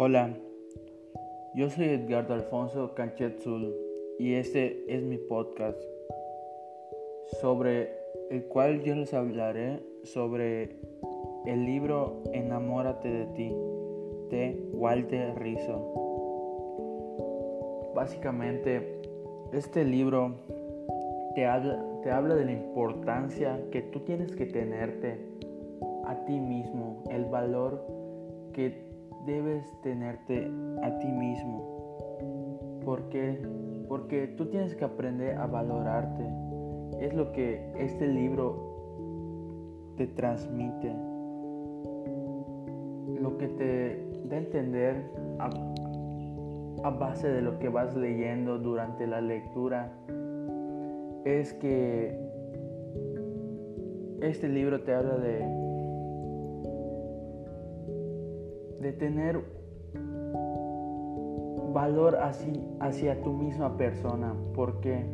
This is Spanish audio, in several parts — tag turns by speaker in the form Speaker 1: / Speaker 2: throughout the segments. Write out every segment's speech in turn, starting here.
Speaker 1: Hola, yo soy Edgardo Alfonso Canchetzul y este es mi podcast sobre el cual yo les hablaré sobre el libro Enamórate de ti de Walter Rizzo. Básicamente, este libro te habla, te habla de la importancia que tú tienes que tenerte a ti mismo, el valor que debes tenerte a ti mismo. porque Porque tú tienes que aprender a valorarte. Es lo que este libro te transmite. Lo que te da a entender a, a base de lo que vas leyendo durante la lectura es que este libro te habla de de tener valor hacia, hacia tu misma persona. ¿Por qué?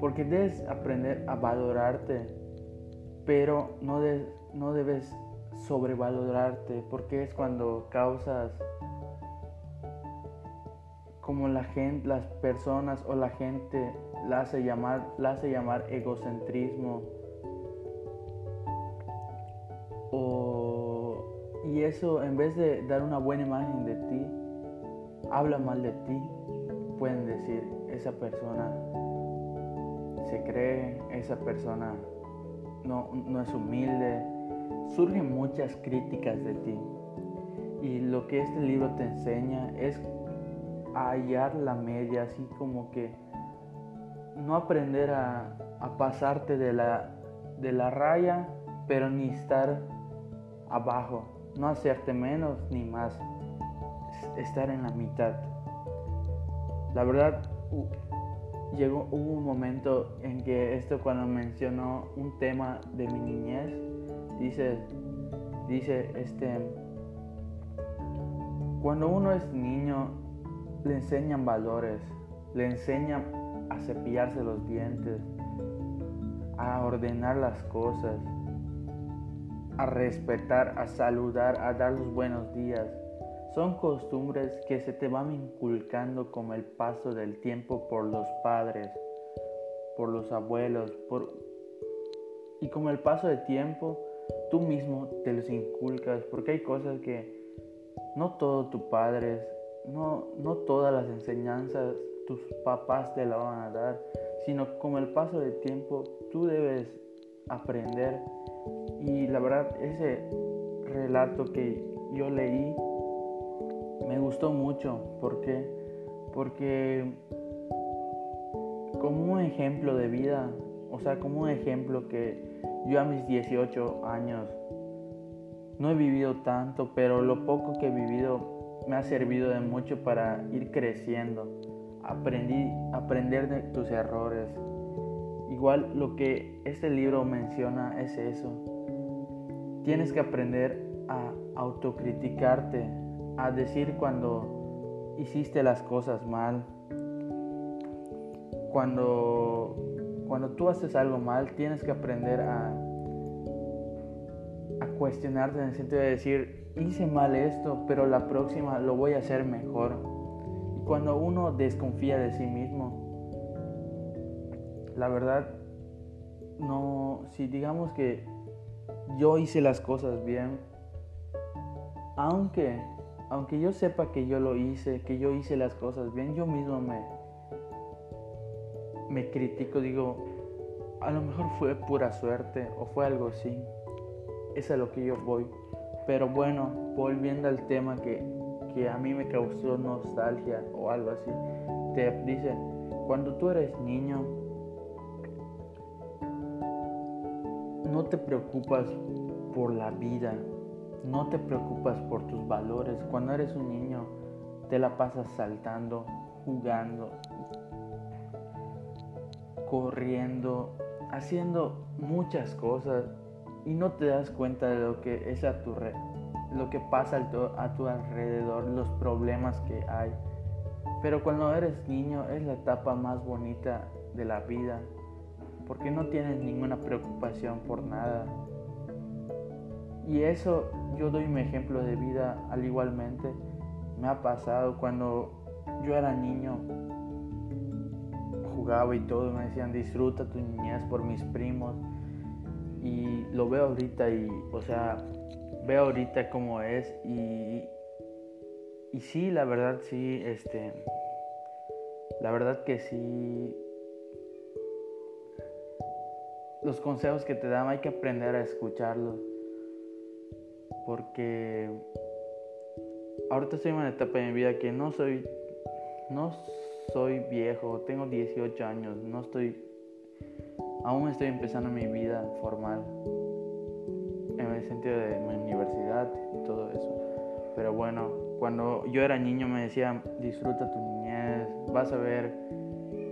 Speaker 1: Porque debes aprender a valorarte, pero no, no debes sobrevalorarte, porque es cuando causas como la gente, las personas o la gente la hace llamar, la hace llamar egocentrismo Eso, en vez de dar una buena imagen de ti, habla mal de ti. Pueden decir, esa persona se cree, esa persona no, no es humilde. Surgen muchas críticas de ti. Y lo que este libro te enseña es hallar la media, así como que no aprender a, a pasarte de la, de la raya, pero ni estar abajo no hacerte menos ni más, estar en la mitad. La verdad, llegó, hubo un momento en que esto cuando mencionó un tema de mi niñez, dice, dice, este, cuando uno es niño, le enseñan valores, le enseñan a cepillarse los dientes, a ordenar las cosas, a respetar, a saludar, a dar los buenos días. Son costumbres que se te van inculcando con el paso del tiempo por los padres, por los abuelos, por... y con el paso del tiempo tú mismo te los inculcas, porque hay cosas que no todo tu padre, no, no todas las enseñanzas tus papás te la van a dar, sino con el paso del tiempo tú debes aprender y la verdad, ese relato que yo leí me gustó mucho. ¿Por qué? Porque como un ejemplo de vida, o sea, como un ejemplo que yo a mis 18 años no he vivido tanto, pero lo poco que he vivido me ha servido de mucho para ir creciendo. Aprendí, aprender de tus errores. Igual lo que este libro menciona es eso, Tienes que aprender a autocriticarte, a decir cuando hiciste las cosas mal. Cuando, cuando tú haces algo mal, tienes que aprender a, a cuestionarte en el sentido de decir, hice mal esto, pero la próxima lo voy a hacer mejor. Y cuando uno desconfía de sí mismo, la verdad, no, si digamos que yo hice las cosas bien, aunque, aunque yo sepa que yo lo hice, que yo hice las cosas bien, yo mismo me, me critico, digo, a lo mejor fue pura suerte o fue algo así. Es a lo que yo voy. Pero bueno, volviendo al tema que, que a mí me causó nostalgia o algo así, te dice, cuando tú eres niño, no te preocupas por la vida, no te preocupas por tus valores. Cuando eres un niño, te la pasas saltando, jugando, corriendo, haciendo muchas cosas y no te das cuenta de lo que es a tu lo que pasa a tu alrededor, los problemas que hay. Pero cuando eres niño es la etapa más bonita de la vida porque no tienes ninguna preocupación por nada. Y eso yo doy mi ejemplo de vida al igualmente. Me ha pasado cuando yo era niño, jugaba y todo, me decían disfruta tu niñez por mis primos. Y lo veo ahorita y, o sea, veo ahorita cómo es y, y sí, la verdad sí, este, la verdad que sí, los consejos que te dan hay que aprender a escucharlos porque ahorita estoy en una etapa de mi vida que no soy, no soy viejo, tengo 18 años, no estoy, aún estoy empezando mi vida formal, en el sentido de mi universidad y todo eso. Pero bueno, cuando yo era niño me decían, disfruta tu niñez, vas a ver,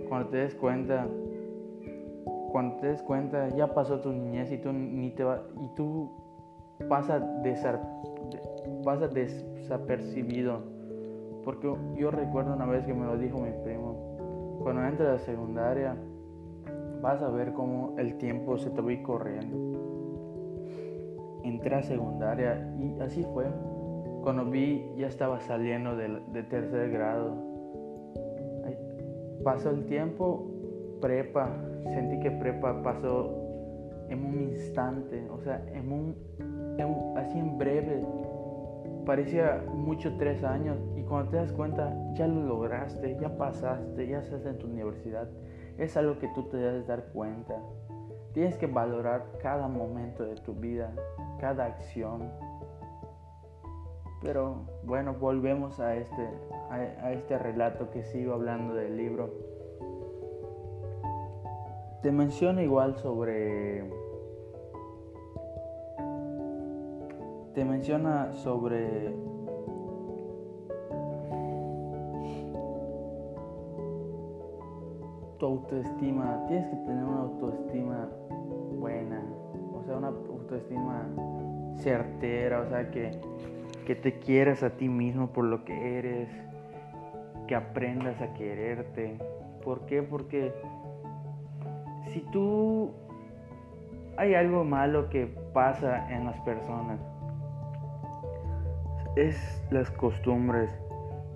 Speaker 1: cuando te des cuenta, cuando te des cuenta, ya pasó tu niñez y tú ni te y tú pasa, pasa desapercibido. Porque yo recuerdo una vez que me lo dijo mi primo, cuando entres a la secundaria vas a ver cómo el tiempo se te va a corriendo. Entré a secundaria y así fue. Cuando vi ya estaba saliendo de, de tercer grado. Pasó el tiempo, prepa, sentí que prepa pasó en un instante, o sea, en un así en breve. Parecía mucho tres años y cuando te das cuenta ya lo lograste, ya pasaste, ya estás en tu universidad. Es algo que tú te debes dar cuenta. Tienes que valorar cada momento de tu vida, cada acción. Pero bueno, volvemos a este, a este relato que sigo hablando del libro. Te menciono igual sobre te menciona sobre tu autoestima. Tienes que tener una autoestima buena, o sea, una autoestima certera, o sea, que, que te quieras a ti mismo por lo que eres, que aprendas a quererte. ¿Por qué? Porque si tú hay algo malo que pasa en las personas, es las costumbres.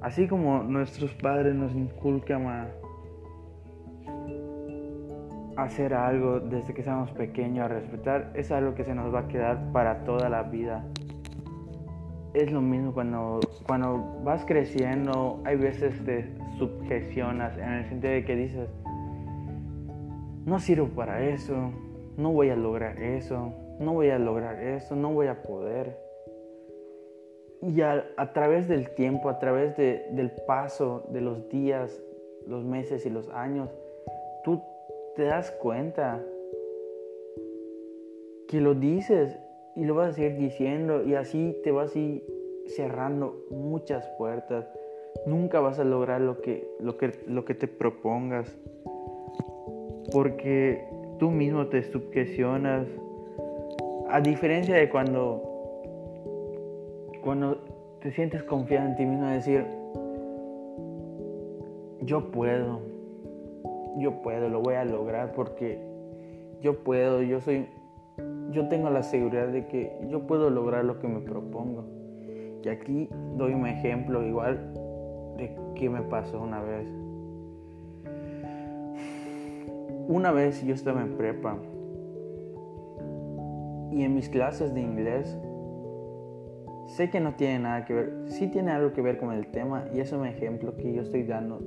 Speaker 1: Así como nuestros padres nos inculcan a hacer algo desde que somos pequeños, a respetar, es algo que se nos va a quedar para toda la vida. Es lo mismo cuando, cuando vas creciendo, hay veces te subgestionas en el sentido de que dices, no sirvo para eso, no voy a lograr eso, no voy a lograr eso, no voy a poder. Y a, través del tiempo, a través del paso de los días, los meses y los años, tú te das cuenta que lo dices y lo vas a seguir diciendo y así te vas a ir cerrando muchas puertas. Nunca vas a lograr lo que, lo que, lo que te propongas porque tú mismo te sugestionas. A diferencia de cuando cuando te sientes confiado en ti mismo, decir, yo puedo, yo puedo, lo voy a lograr porque yo puedo, yo soy, yo tengo la seguridad de que yo puedo lograr lo que me propongo. Y aquí doy un ejemplo igual de qué me pasó una vez. Una vez yo estaba en prepa y en mis clases de inglés Sé que no tiene nada que ver, sí tiene algo que ver con el tema y es un ejemplo que yo estoy dando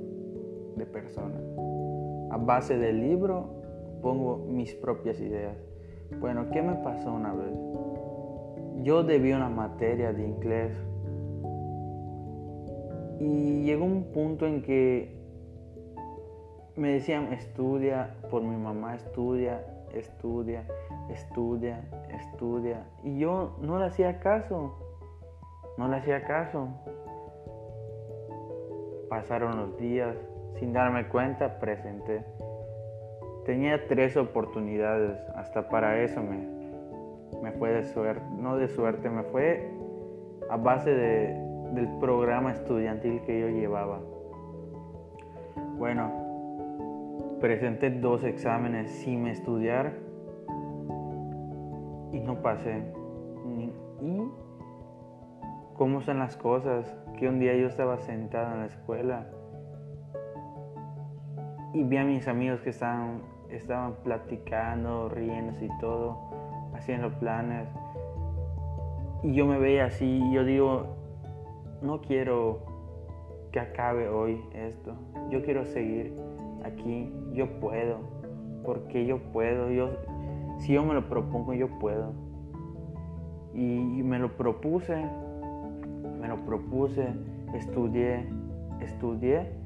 Speaker 1: de persona. A base del libro pongo mis propias ideas. Bueno, ¿qué me pasó una vez? Yo debí una materia de inglés y llegó un punto en que me decían estudia, por mi mamá estudia, estudia, estudia, estudia. Y yo no le hacía caso. No le hacía caso. Pasaron los días, sin darme cuenta, presenté. Tenía tres oportunidades, hasta para eso me, me fue de suerte, no de suerte, me fue a base de, del programa estudiantil que yo llevaba. Bueno, presenté dos exámenes sin estudiar y no pasé. Y cómo son las cosas, que un día yo estaba sentado en la escuela y vi a mis amigos que estaban, estaban platicando, riéndose y todo, haciendo planes. Y yo me veía así y yo digo, no quiero que acabe hoy esto. Yo quiero seguir aquí. Yo puedo. Porque yo puedo. Yo, si yo me lo propongo, yo puedo. Y, me lo propuse. Me lo propuse. Estudié. Estudié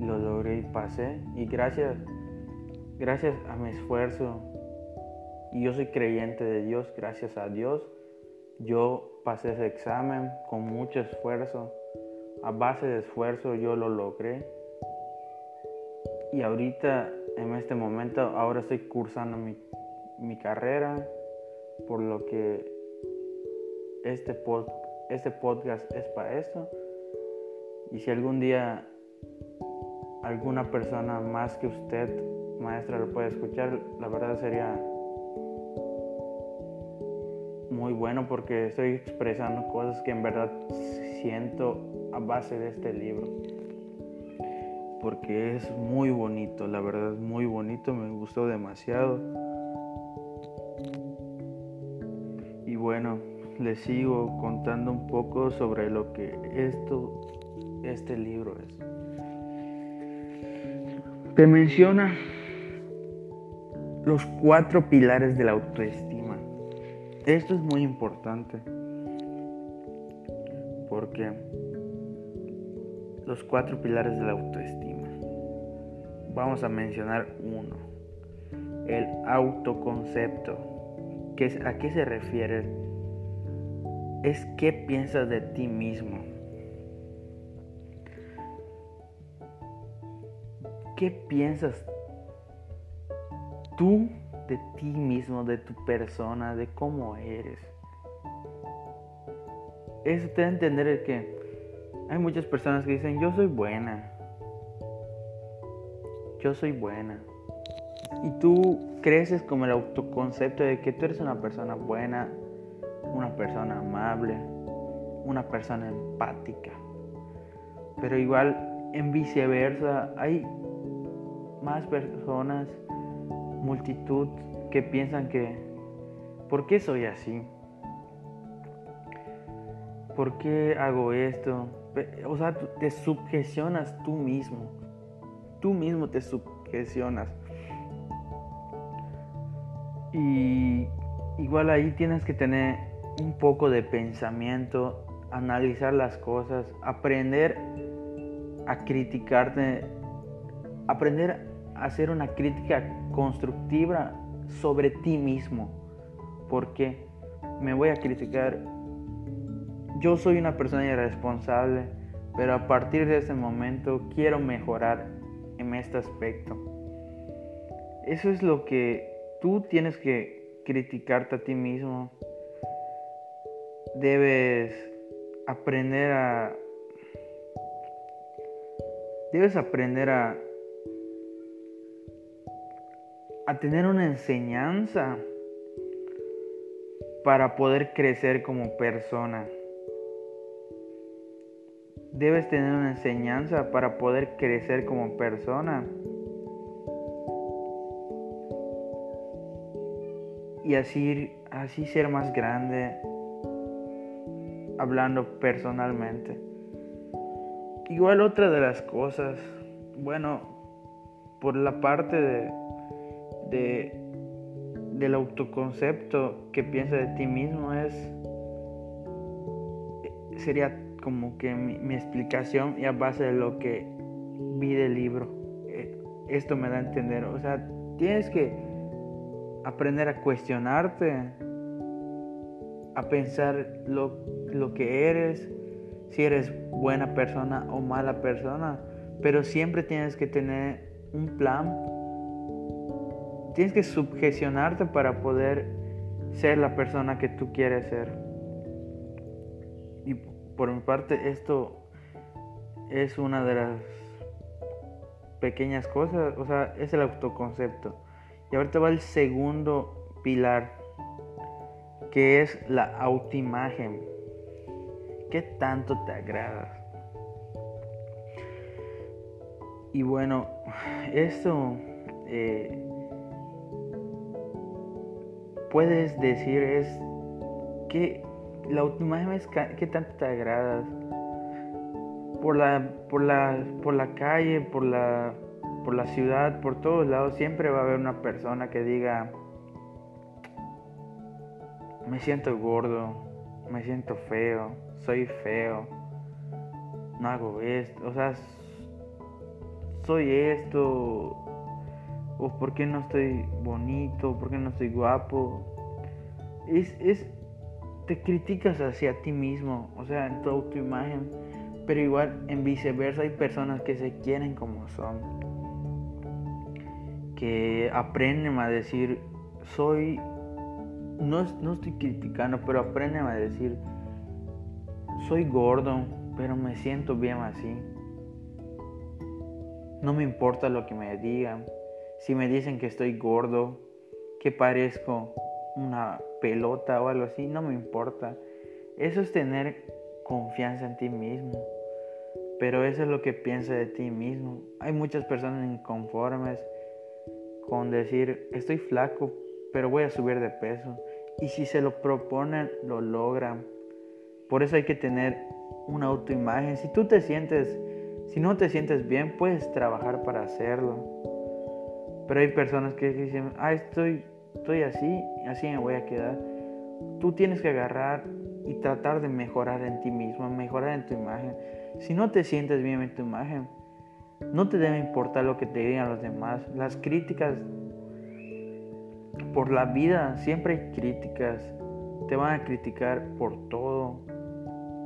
Speaker 1: lo logré y pasé. Y gracias, gracias a mi esfuerzo, y yo soy creyente de Dios, gracias a Dios, yo pasé ese examen con mucho esfuerzo. A base de esfuerzo yo lo logré. Y ahorita, en este momento, ahora estoy cursando mi, mi carrera, por lo que este, pod, este podcast es para eso. Y si algún día alguna persona más que usted, maestra, lo puede escuchar, la verdad sería muy bueno porque estoy expresando cosas que en verdad siento a base de este libro. Porque es muy bonito, la verdad es muy bonito, me gustó demasiado. Y bueno, les sigo contando un poco sobre lo que esto, este libro es te menciona los cuatro pilares de la autoestima. Esto es muy importante porque los cuatro pilares de la autoestima. Vamos a mencionar uno, el autoconcepto. ¿A qué se refiere? Es qué piensas de ti mismo. ¿Qué piensas tú de ti mismo, de tu persona, de cómo eres? Eso te a entender que hay muchas personas que dicen, yo soy buena. Yo soy buena. Y tú creces como el autoconcepto de que tú eres una persona buena, una persona amable, una persona empática. Pero igual en viceversa hay más personas, multitud que piensan que, ¿por qué soy así? ¿Por qué hago esto? O sea, te sugestionas tú mismo. Tú mismo te sugestionas. Y igual ahí tienes que tener un poco de pensamiento, analizar las cosas, aprender a criticarte, aprender hacer una crítica constructiva sobre ti mismo. Porque me voy a criticar. Yo soy una persona irresponsable, pero a partir de ese momento quiero mejorar en este aspecto. Eso es lo que tú tienes que criticarte a ti mismo. Debes aprender a... Debes aprender a a tener una enseñanza para poder crecer como persona. Debes tener una enseñanza para poder crecer como persona. Y así, así ser más grande, hablando personalmente. Igual otra de las cosas, bueno, por la parte de, de, del autoconcepto que piensa de ti mismo es sería como que mi, explicación y a base de lo que vi del libro eh, esto me da a entender o sea tienes que aprender a cuestionarte a pensar lo, lo que eres si eres buena persona o mala persona pero siempre tienes que tener un plan tienes que sugestionarte para poder ser la persona que tú quieres ser por mi parte esto es una de las pequeñas cosas, o sea, es el autoconcepto. Y ahorita va el segundo pilar, que es la autoimagen. ¿Qué tanto te agradas? Y bueno, esto eh, puedes decir es que la autoimagen es que tanto te agrada por la, por la, por la calle, por la, por la ciudad, por todos lados, siempre va a haber una persona que diga, me siento gordo, me siento feo, soy feo, no hago esto, o sea, soy esto, o por qué no estoy bonito, por qué no estoy guapo. Es, es, te criticas hacia ti mismo, o sea, en tu autoimagen, pero igual en viceversa hay personas que se quieren como son, que aprenden a decir, soy, no, no estoy criticando, pero aprenden a decir, soy gordo, pero me siento bien así. No me importa lo que me digan. Si me dicen que estoy gordo, que parezco una pelota o algo así, no me importa. Eso es tener confianza en ti mismo. Pero eso es lo que piensa de ti mismo. Hay muchas personas inconformes con decir, estoy flaco, pero voy a subir de peso. Y si se lo proponen, lo logran. Por eso hay que tener una autoimagen. Si tú te sientes, si no te sientes bien, puedes trabajar para hacerlo. Pero hay personas que dicen, ah, estoy, estoy así, así me voy a quedar. Tú tienes que agarrar y tratar de mejorar en ti mismo, mejorar en tu imagen. Si no te sientes bien en tu imagen, no te debe importar lo que te digan los demás. Las críticas por la vida, siempre hay críticas. Te van a criticar por todo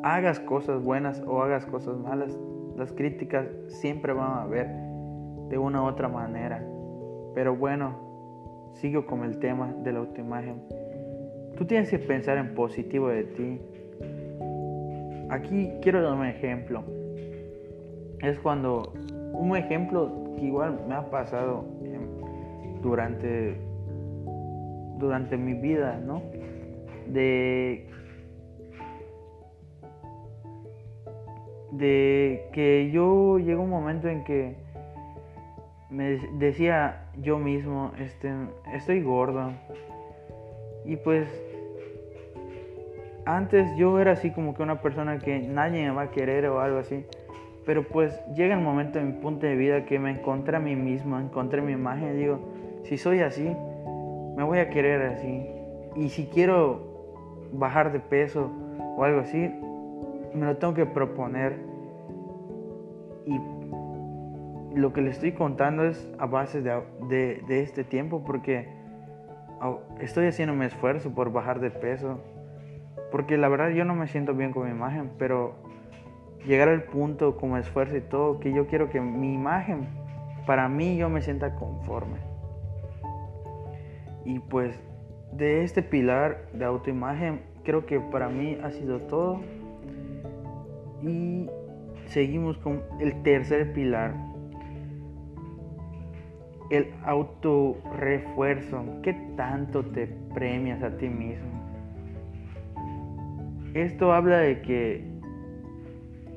Speaker 1: hagas cosas buenas o hagas cosas malas, las críticas siempre van a haber de una u otra manera. Pero bueno, sigo con el tema de la autoimagen. Tú tienes que pensar en positivo de ti. Aquí quiero dar un ejemplo. Es cuando un ejemplo que igual me ha pasado durante durante mi vida, ¿no? De de que yo llegó un momento en que me decía yo mismo, este, estoy gordo. Y pues antes yo era así como que una persona que nadie me va a querer o algo así. Pero pues llega el momento en mi punto de vida que me encontré a mí mismo, encontré mi imagen y digo, si soy así, me voy a querer así. Y si quiero bajar de peso o algo así, me lo tengo que proponer. Y lo que le estoy contando es a base de, de, este tiempo porque estoy haciendo mi esfuerzo por bajar de peso. Porque la verdad yo no me siento bien con mi imagen, pero llegar al punto como esfuerzo y todo, que yo quiero que mi imagen, para mí yo me sienta conforme. Y pues de este pilar de autoimagen, creo que para mí ha sido todo. Y seguimos con el tercer pilar. El autorrefuerzo. ¿Qué tanto te premias a ti mismo? Esto habla de que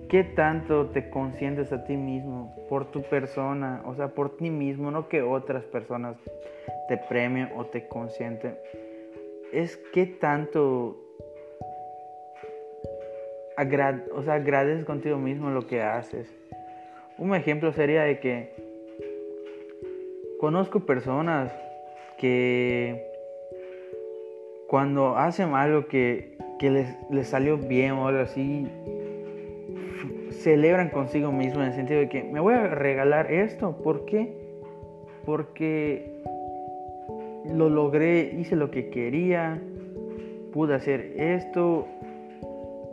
Speaker 1: qué tanto te consientes a ti mismo por tu persona, o sea, por ti mismo, no que otras personas te premien o te consienten. Es qué tanto o sea, agradeces contigo mismo lo que haces. Un ejemplo sería de que conozco personas que cuando hacen algo que, les, les, salió bien o algo así, celebran consigo mismo en el sentido de que me voy a regalar esto. ¿Por qué? Porque lo logré, hice lo que quería, pude hacer esto,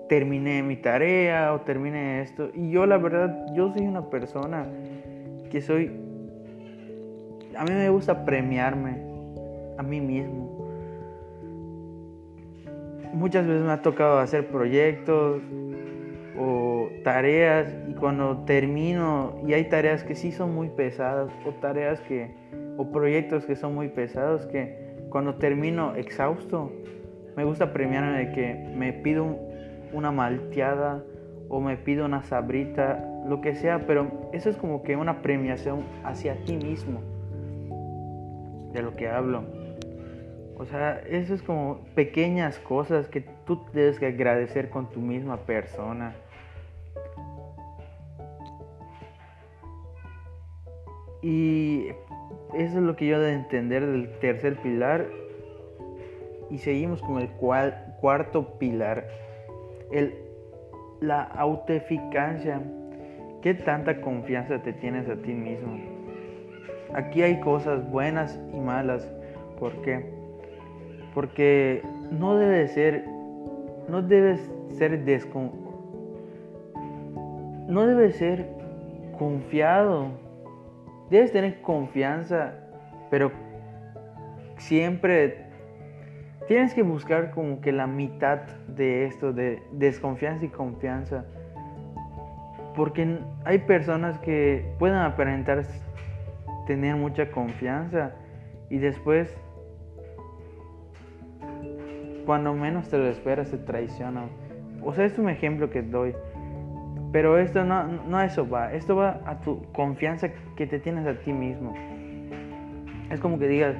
Speaker 1: terminé mi tarea o terminé esto. Y yo la verdad, yo soy una persona que soy... A mí me gusta premiarme a mí mismo. Muchas veces me ha tocado hacer proyectos o tareas y cuando termino y hay tareas que sí son muy pesadas o tareas que o proyectos que son muy pesados que cuando termino exhausto me gusta premiarme de que me pido un, una malteada o me pido una sabrita, lo que sea, pero eso es como que una premiación hacia ti mismo, de lo que hablo. O sea, eso es como pequeñas cosas que tú debes que agradecer con tu misma persona. Y eso es lo que yo de entender del tercer pilar. Y seguimos con el cuarto pilar. El, la autoeficacia. ¿Qué tanta confianza te tienes a ti mismo? Aquí hay cosas buenas y malas. ¿Por qué? Porque no debe ser, no debes ser descon, no debes ser confiado. Debes tener confianza, pero siempre tienes que buscar como que la mitad de esto, de desconfianza y confianza. Porque hay personas que pueden aparentar tener mucha confianza y después cuando menos te lo esperas te traiciona. O sea, es un ejemplo que doy. Pero esto no, no eso va. Esto va a tu confianza que te tienes a ti mismo. Es como que digas,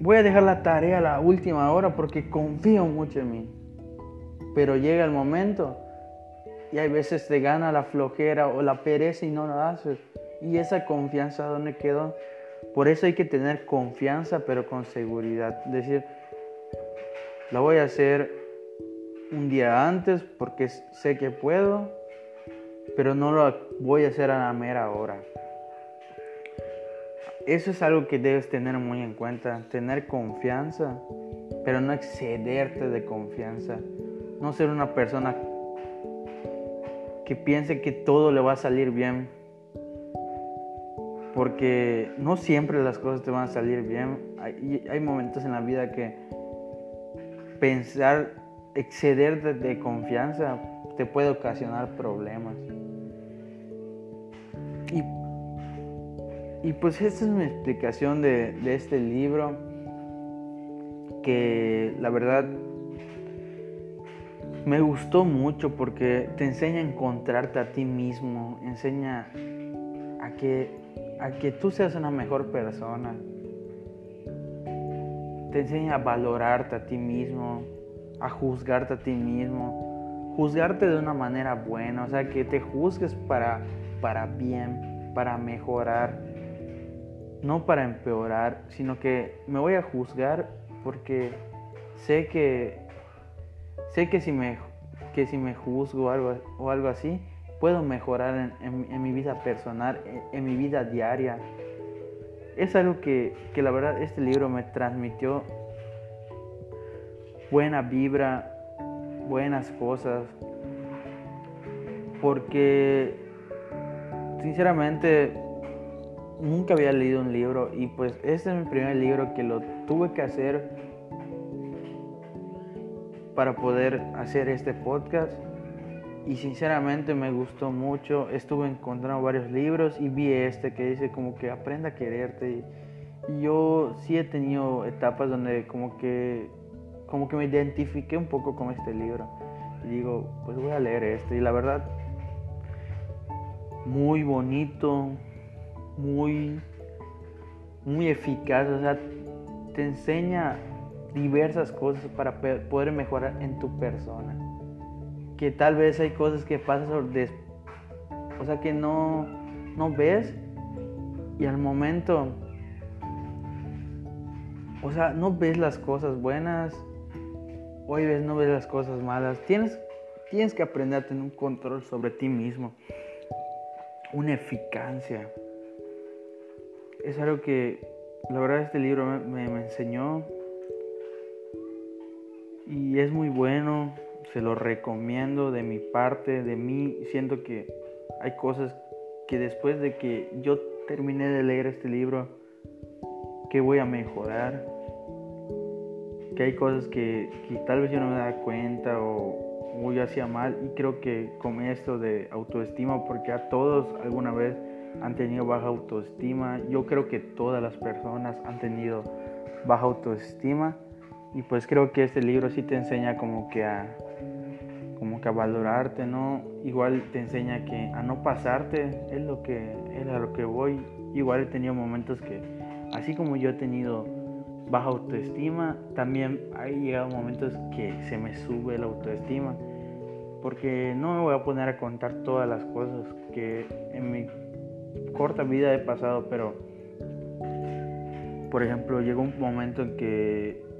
Speaker 1: voy a dejar la tarea a la última hora porque confío mucho en mí. Pero llega el momento y hay veces te gana la flojera o la pereza y no lo haces. Y esa confianza, ¿dónde quedó? Por eso hay que tener confianza, pero con seguridad. Decir, la voy a hacer un día antes porque sé que puedo, pero no lo voy a hacer a la mera hora. Eso es algo que debes tener muy en cuenta, tener confianza, pero no excederte de confianza. No ser una persona que piense que todo le va a salir bien. Porque no siempre las cosas te van a salir bien. Hay, momentos en la vida que pensar, exceder de, confianza te puede ocasionar problemas. Y, pues esta es mi explicación de, de este libro, que la verdad me gustó mucho porque te enseña a encontrarte a ti mismo, enseña a que, a que tú seas una mejor persona, te enseña a valorarte a ti mismo, a juzgarte a ti mismo, juzgarte de una manera buena, o sea, que te juzgues para, para bien, para mejorar, no para empeorar, sino que me voy a juzgar porque sé que sé que si me que si me juzgo algo, o algo así, puedo mejorar en, mi vida personal, en mi vida diaria, es algo que, la verdad este libro me transmitió buena vibra, buenas cosas, porque sinceramente nunca había leído un libro y pues este es mi primer libro que lo tuve que hacer para poder hacer este podcast y sinceramente me gustó mucho. Estuve encontrando varios libros y vi este que dice como que aprenda a quererte. Y yo sí he tenido etapas donde como que como que me identifiqué un poco con este libro. Y digo, pues voy a leer este. Y la verdad, muy bonito, muy, muy eficaz. O sea, te enseña diversas cosas para poder mejorar en tu persona que tal vez hay cosas que pasan sobre o sea que no, no ves y al momento o sea no ves las cosas buenas hoy ves no ves las cosas malas. Tienes tienes que aprender a tener un control sobre ti mismo una eficacia. Es algo que la verdad este libro me, me enseñó y es muy bueno se lo recomiendo de mi parte, de mí. Siento que hay cosas que después de que yo terminé de leer este libro, que voy a mejorar. Que hay cosas que, tal vez yo no me da cuenta o, o yo hacía mal. Y creo que con esto de autoestima, porque a todos alguna vez han tenido baja autoestima. Yo creo que todas las personas han tenido baja autoestima. Y pues creo que este libro sí te enseña como que a, como que a valorarte, ¿no? Igual te enseña que a no pasarte, es lo que, es a lo que voy. Igual he tenido momentos que, así como yo he tenido baja autoestima, también hay llegado momentos que se me sube la autoestima. Porque no me voy a poner a contar todas las cosas que en mi corta vida he pasado, pero por ejemplo llegó un momento en que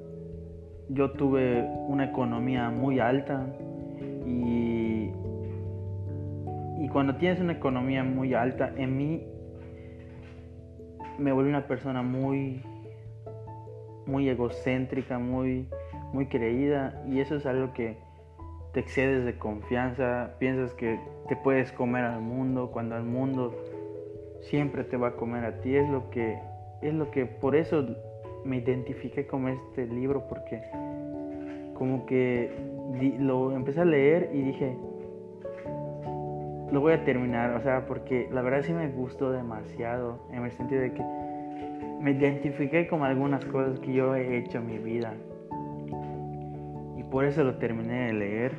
Speaker 1: yo tuve una economía muy alta y, y cuando tienes una economía muy alta, en mí me vuelve una persona muy, muy egocéntrica, muy, muy creída y eso es algo que te excedes de confianza, piensas que te puedes comer al mundo cuando el mundo siempre te va a comer a ti, es lo que es lo que por eso me identifiqué con este libro porque como que lo empecé a leer y dije, lo voy a terminar, o sea, porque la verdad sí me gustó demasiado, en el sentido de que me identifiqué con algunas cosas que yo he hecho en mi vida. Y por eso lo terminé de leer.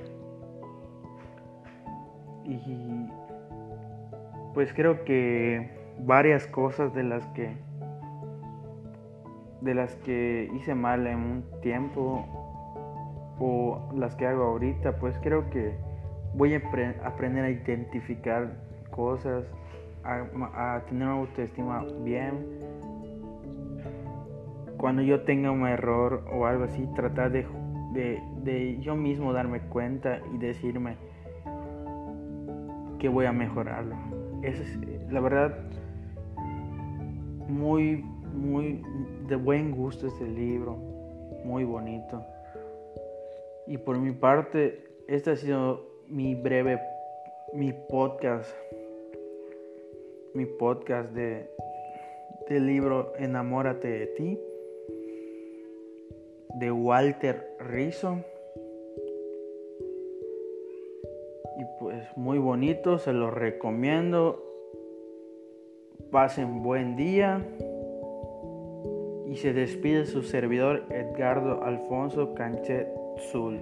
Speaker 1: Y pues creo que varias cosas de las que de las que hice mal en un tiempo o las que hago ahorita, pues creo que voy a aprender a identificar cosas, a, tener una autoestima bien. Cuando yo tenga un error o algo así, tratar de, de yo mismo darme cuenta y decirme que voy a mejorarlo. Es la verdad muy muy de buen gusto este libro, muy bonito. Y por mi parte, este ha sido mi breve, mi podcast, mi podcast de, del libro Enamórate de ti, de Walter Rizzo. Y pues muy bonito, se lo recomiendo. Pasen buen día y se despide su servidor Edgardo Alfonso Canchet Zul.